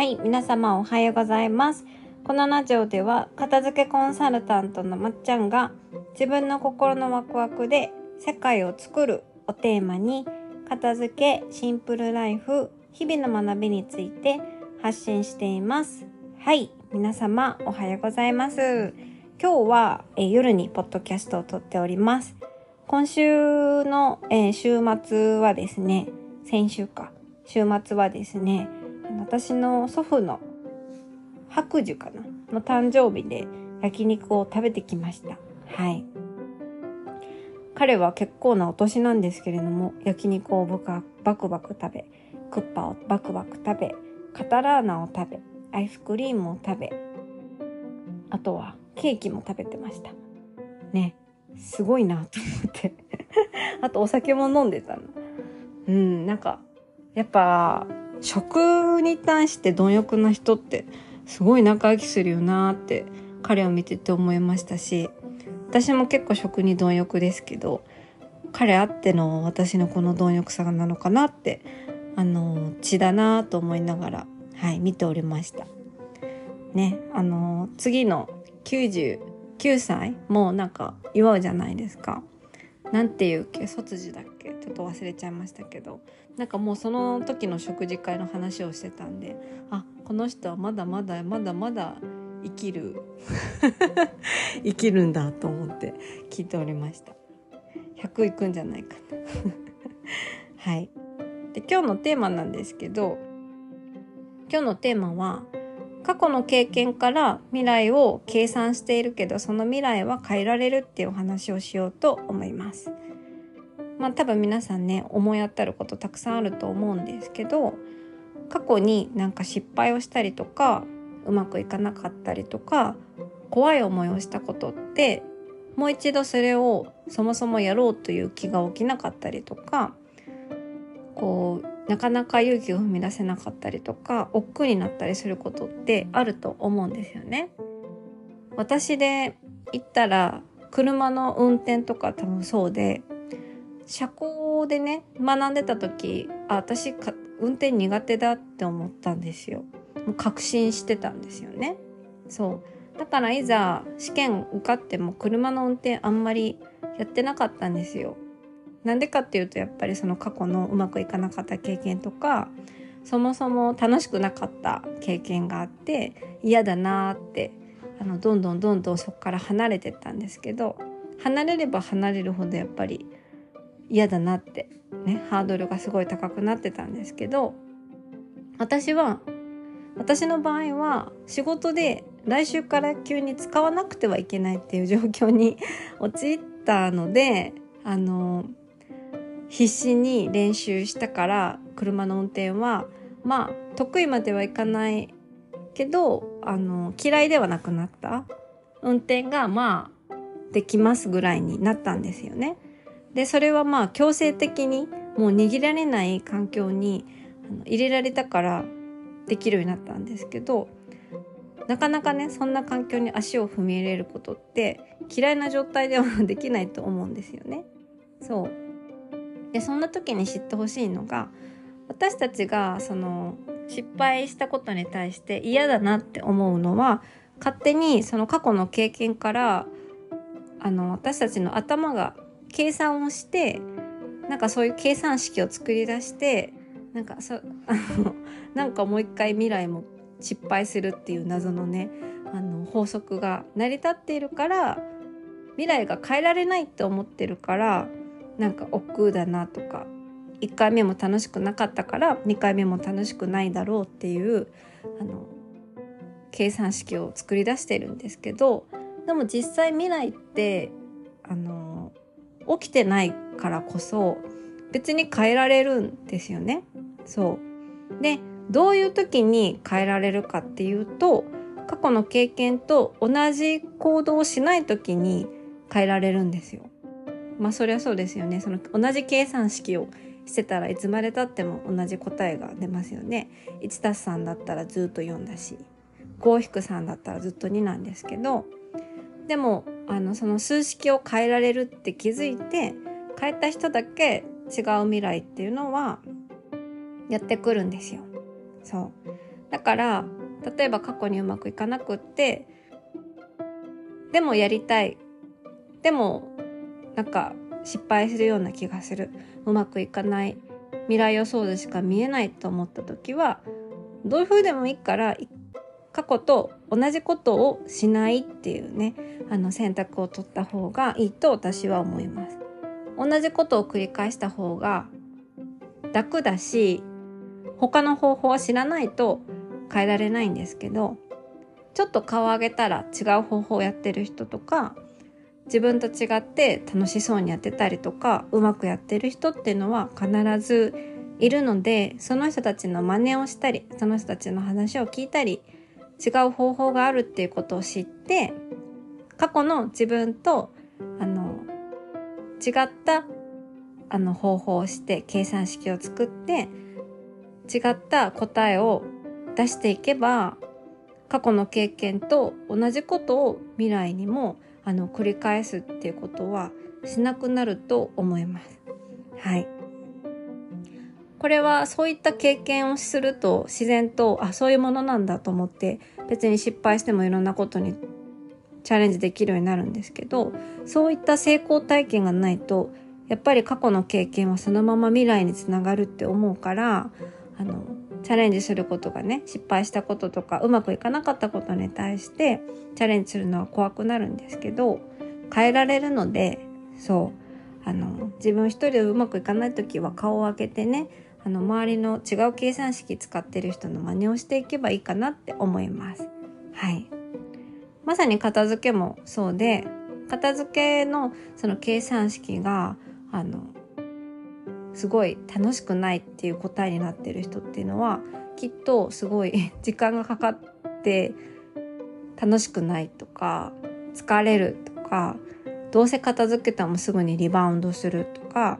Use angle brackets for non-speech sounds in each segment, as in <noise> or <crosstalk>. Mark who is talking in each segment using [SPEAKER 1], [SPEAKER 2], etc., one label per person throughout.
[SPEAKER 1] はい、皆様おはようございます。このラジオでは片付けコンサルタントのまっちゃんが自分の心のワクワクで世界を作るをテーマに片付け、シンプルライフ、日々の学びについて発信しています。はい、皆様おはようございます。今日は、え夜にポッドキャストを撮っております。今週の、え週末はですね、先週か、週末はですね、私の祖父の白寿かなの誕生日で焼肉を食べてきました。はい。彼は結構なお年なんですけれども、焼肉をぶかバクバク食べ、クッパをバクバク食べ、カタラーナを食べ、アイスクリームを食べ、あとはケーキも食べてました。ね。すごいなと思って。<laughs> あとお酒も飲んでたの。うん、なんか、やっぱ、食に対して貪欲な人ってすごい長生きするよなって彼を見てて思いましたし私も結構食に貪欲ですけど彼あっての私のこの貪欲さなのかなってあの血だなと思いながらはい見ておりました。ねあの次の99歳もうなんか祝うじゃないですか。なんていうっけ？卒児だっけ？ちょっと忘れちゃいましたけど。なんかもうその時の食事会の話をしてたんであこの人はまだまだまだまだ生きる <laughs> 生きるんだと思って聞いておりました。100いくんじゃないかな。<laughs> はい。で今日のテーマなんですけど今日のテーマは過去の経験から未来を計算しているけどその未来は変えられるっていうお話をしようと思います。まあ多分皆さんね思い当たることたくさんあると思うんですけど過去になんか失敗をしたりとかうまくいかなかったりとか怖い思いをしたことってもう一度それをそもそもやろうという気が起きなかったりとかなかなか勇気を踏み出せなかったりとか億劫になったりすることってあると思うんですよね。私で言ったら車の運転とか多分そうで車高でね学んでた時あ私か運転苦手だって思ったんですよ。もう確信してたんですよね。そう。だからいざ試験受かっても車の運転あんまりやってなかったんですよ。なんでかっていうとやっぱりその過去のうまくいかなかった経験とかそもそも楽しくなかった経験があって嫌だなってあのどんどんどんどんそこから離れてったんですけど離れれば離れるほどやっぱり嫌だなってねハードルがすごい高くなってたんですけど私は私の場合は仕事で来週から急に使わなくてはいけないっていう状況に <laughs> 陥ったのであの必死に練習したから車の運転はまあ得意まではいかないけどあの嫌いではなくなった運転がまあできますぐらいになったんですよね。でそれはまあ強制的にもう握られない環境にあの入れられたからできるようになったんですけどなかなかねそんな環境に足を踏み入れることって嫌いな状態では <laughs> できないと思うんですよね。そうでそんな時に知ってほしいのが私たちがその失敗したことに対して嫌だなって思うのは勝手にその過去の経験からあの私たちの頭が計算をしてなんかそういう計算式を作り出してなんかそあの <laughs> なんかもう一回未来も失敗するっていう謎のねあの法則が成り立っているから未来が変えられないって思ってるからなんか億劫だなとか1回目も楽しくなかったから2回目も楽しくないだろうっていうあの計算式を作り出してるんですけどでも実際未来ってあの起きてないからこそ別に変えられるんですよね。そうでどういう時に変えられるかっていうと過去の経験と同じ行動をしない時に変えられるんですよ。まあそりゃそうですよね。その同じ計算式をしてたらいつまでたっても同じ答えが出ますよね。1たす3だったらずっと4だし5-3だったらずっと2なんですけどでもあのその数式を変えられるって気づいて変えた人だけ違う未来っていうのはやってくるんですよ。そうだから例えば過去にうまくいかなくってでもやりたいでもなんか失敗するような気がする。うまくいかない。未来予想図しか見えないと思った時はどういう風でもいいから過去と同じことをしないっていうねあの選択を取った方がいいと私は思います。同じことを繰り返した方が楽だし他の方法は知らないと変えられないんですけどちょっと顔を上げたら違う方法をやってる人とか自分と違って楽しそうにやってたりとかうまくやってる人っていうのは必ずいるのでその人たちの真似をしたりその人たちの話を聞いたり違う方法があるっていうことを知って過去の自分とあの違ったあの方法をして計算式を作って違った答えを出していけば過去の経験と同じことを未来にもあの繰り返すっていうことはしなくなると思います。はい。これはそういった経験をすると自然とあそういうものなんだと思って別に失敗してもいろんなことにチャレンジできるようになるんですけどそういった成功体験がないとやっぱり過去の経験はそのまま未来につながるって思うからあのチャレンジすることがね失敗したこととかうまくいかなかったことに対してチャレンジするのは怖くなるんですけど変えられるのでそうあの自分一人でうまくいかない時は顔を開けてねあの周りの違う計算式使ってる人の真似をしていけばいいかなって思います。はい。まさに片付けもそうで、片付けのその計算式が、あの、すごい楽しくないっていう答えになってる人っていうのは、きっとすごい <laughs> 時間がかかって楽しくないとか、疲れるとか、どうせ片付けたもすぐにリバウンドするとか、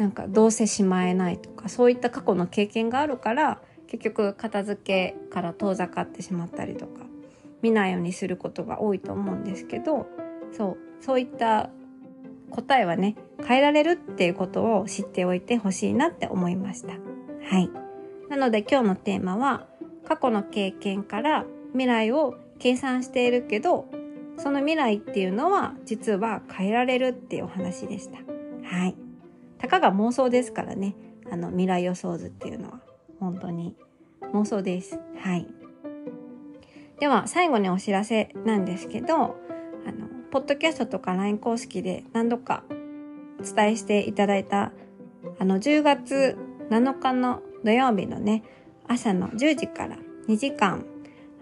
[SPEAKER 1] なんかどうせしまえないとかそういった過去の経験があるから結局片付けから遠ざかってしまったりとか見ないようにすることが多いと思うんですけどそうそういった答えはね変えられるっていうことを知っておいてほしいなって思いました。はい。なので今日のテーマは過去の経験から未来を計算しているけどその未来っていうのは実は変えられるっていうお話でした。はい。たかが妄想ですからねあの未来予想図っていうのは本当に妄想ですはいでは最後にお知らせなんですけどポッドキャストとか LINE 公式で何度かお伝えしていただいたあの10月7日の土曜日のね朝の10時から2時間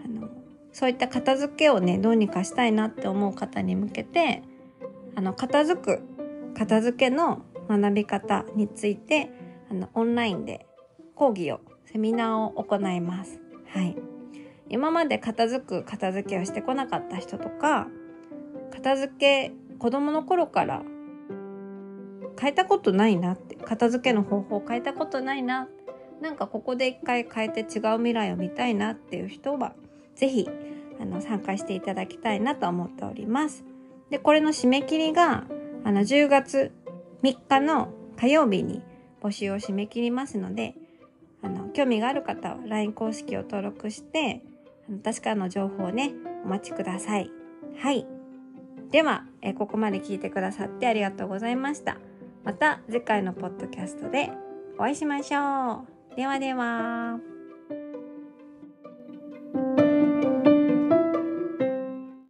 [SPEAKER 1] あのそういった片付けをねどうにかしたいなって思う方に向けてあの片付く片付けの学び方についてあのオンラインで講義をセミナーを行います。はい。今まで片付く片付けをしてこなかった人とか片付け子供の頃から変えたことないなって片付けの方法を変えたことないななんかここで一回変えて違う未来を見たいなっていう人は是非あの参加していただきたいなと思っております。でこれの締め切りがあの10月3日の火曜日に募集を締め切りますので、あの、興味がある方は LINE 公式を登録して、私からの情報をね、お待ちください。はい。では、えここまで聞いてくださってありがとうございました。また次回のポッドキャストでお会いしましょう。ではでは。